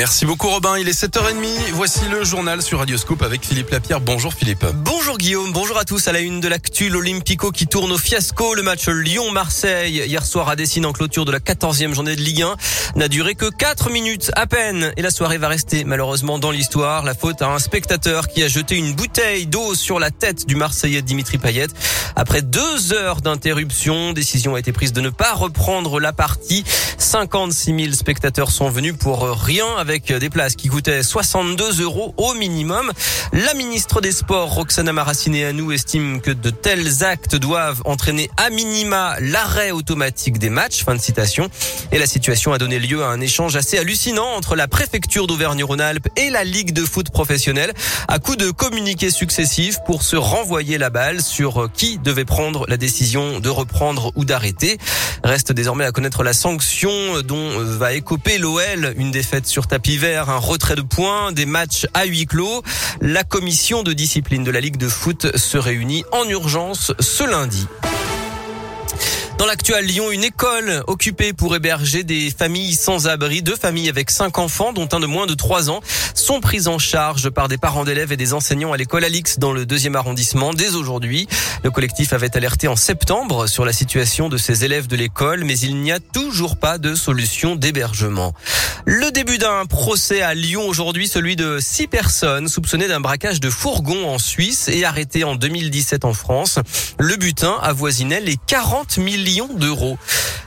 Merci beaucoup Robin, il est 7h30. Voici le journal sur Radioscope avec Philippe Lapierre. Bonjour Philippe. Bonjour Guillaume, bonjour à tous. À la une de l'actu, l'Olympico qui tourne au fiasco. Le match Lyon-Marseille hier soir à Dessine en clôture de la 14e journée de Ligue 1 n'a duré que 4 minutes à peine. Et la soirée va rester malheureusement dans l'histoire. La faute à un spectateur qui a jeté une bouteille d'eau sur la tête du Marseillais Dimitri Payet. Après deux heures d'interruption, décision a été prise de ne pas reprendre la partie. 56 000 spectateurs sont venus pour rien des places qui coûtaient 62 euros au minimum. La ministre des Sports, Roxana Maracineanu, estime que de tels actes doivent entraîner à minima l'arrêt automatique des matchs. Fin de citation. Et la situation a donné lieu à un échange assez hallucinant entre la préfecture d'Auvergne-Rhône-Alpes et la Ligue de foot professionnelle à coup de communiqués successifs pour se renvoyer la balle sur qui devait prendre la décision de reprendre ou d'arrêter. Reste désormais à connaître la sanction dont va écoper l'OL, une défaite sur tapis tapis vert, un retrait de points, des matchs à huis clos. La commission de discipline de la Ligue de foot se réunit en urgence ce lundi. Dans l'actuel Lyon, une école occupée pour héberger des familles sans abri, deux familles avec cinq enfants, dont un de moins de trois ans, sont prises en charge par des parents d'élèves et des enseignants à l'école Alix dans le deuxième arrondissement dès aujourd'hui. Le collectif avait alerté en septembre sur la situation de ces élèves de l'école, mais il n'y a toujours pas de solution d'hébergement. Le début d'un procès à Lyon aujourd'hui, celui de six personnes soupçonnées d'un braquage de fourgon en Suisse et arrêtées en 2017 en France. Le butin avoisinait les 40 millions d'euros.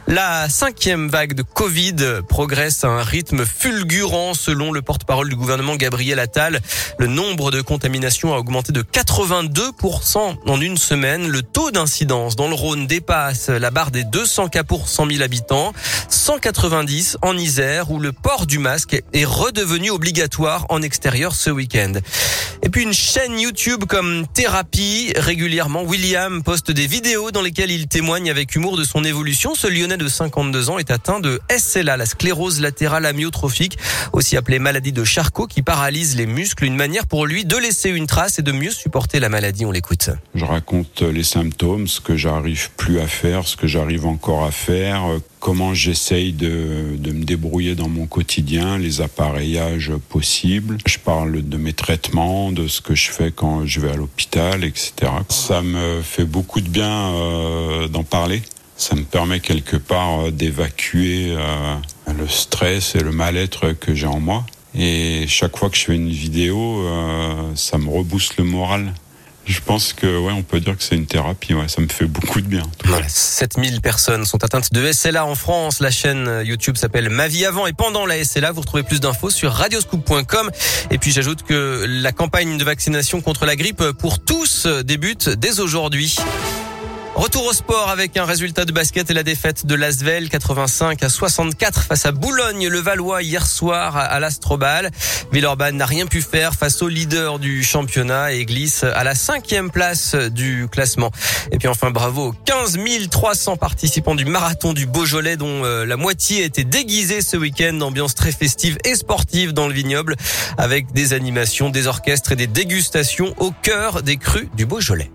La cinquième vague de Covid progresse à un rythme fulgurant selon le porte-parole du gouvernement Gabriel Attal. Le nombre de contaminations a augmenté de 82% en une semaine. Le taux d'incidence dans le Rhône dépasse la barre des 200 cas pour 100 000 habitants. 190 en Isère où le du masque est redevenu obligatoire en extérieur ce week-end. Et puis une chaîne YouTube comme Thérapie. Régulièrement, William poste des vidéos dans lesquelles il témoigne avec humour de son évolution. Ce Lyonnais de 52 ans est atteint de SLA, la sclérose latérale amyotrophique, aussi appelée maladie de Charcot, qui paralyse les muscles. Une manière pour lui de laisser une trace et de mieux supporter la maladie. On l'écoute. Je raconte les symptômes, ce que j'arrive plus à faire, ce que j'arrive encore à faire, comment j'essaye de, de, me débrouiller dans mon quotidien, les appareillages possibles. Je parle de mes traitements, de ce que je fais quand je vais à l'hôpital, etc. Ça me fait beaucoup de bien euh, d'en parler. Ça me permet quelque part euh, d'évacuer euh, le stress et le mal-être que j'ai en moi. Et chaque fois que je fais une vidéo, ça me rebooste le moral. Je pense que on peut dire que c'est une thérapie. Ouais, ça me fait beaucoup de bien. Voilà, 7000 personnes sont atteintes de SLA en France. La chaîne YouTube s'appelle Ma vie avant et pendant la SLA. Vous retrouvez plus d'infos sur radioscoop.com. Et puis j'ajoute que la campagne de vaccination contre la grippe pour tous débute dès aujourd'hui. Retour au sport avec un résultat de basket et la défaite de l'Asvel 85 à 64 face à Boulogne, le Valois hier soir à l'Astrobal. Villeurbanne n'a rien pu faire face au leader du championnat et glisse à la cinquième place du classement. Et puis enfin bravo aux 15 300 participants du marathon du Beaujolais dont euh, la moitié était déguisée ce week-end. Ambiance très festive et sportive dans le vignoble avec des animations, des orchestres et des dégustations au cœur des crues du Beaujolais.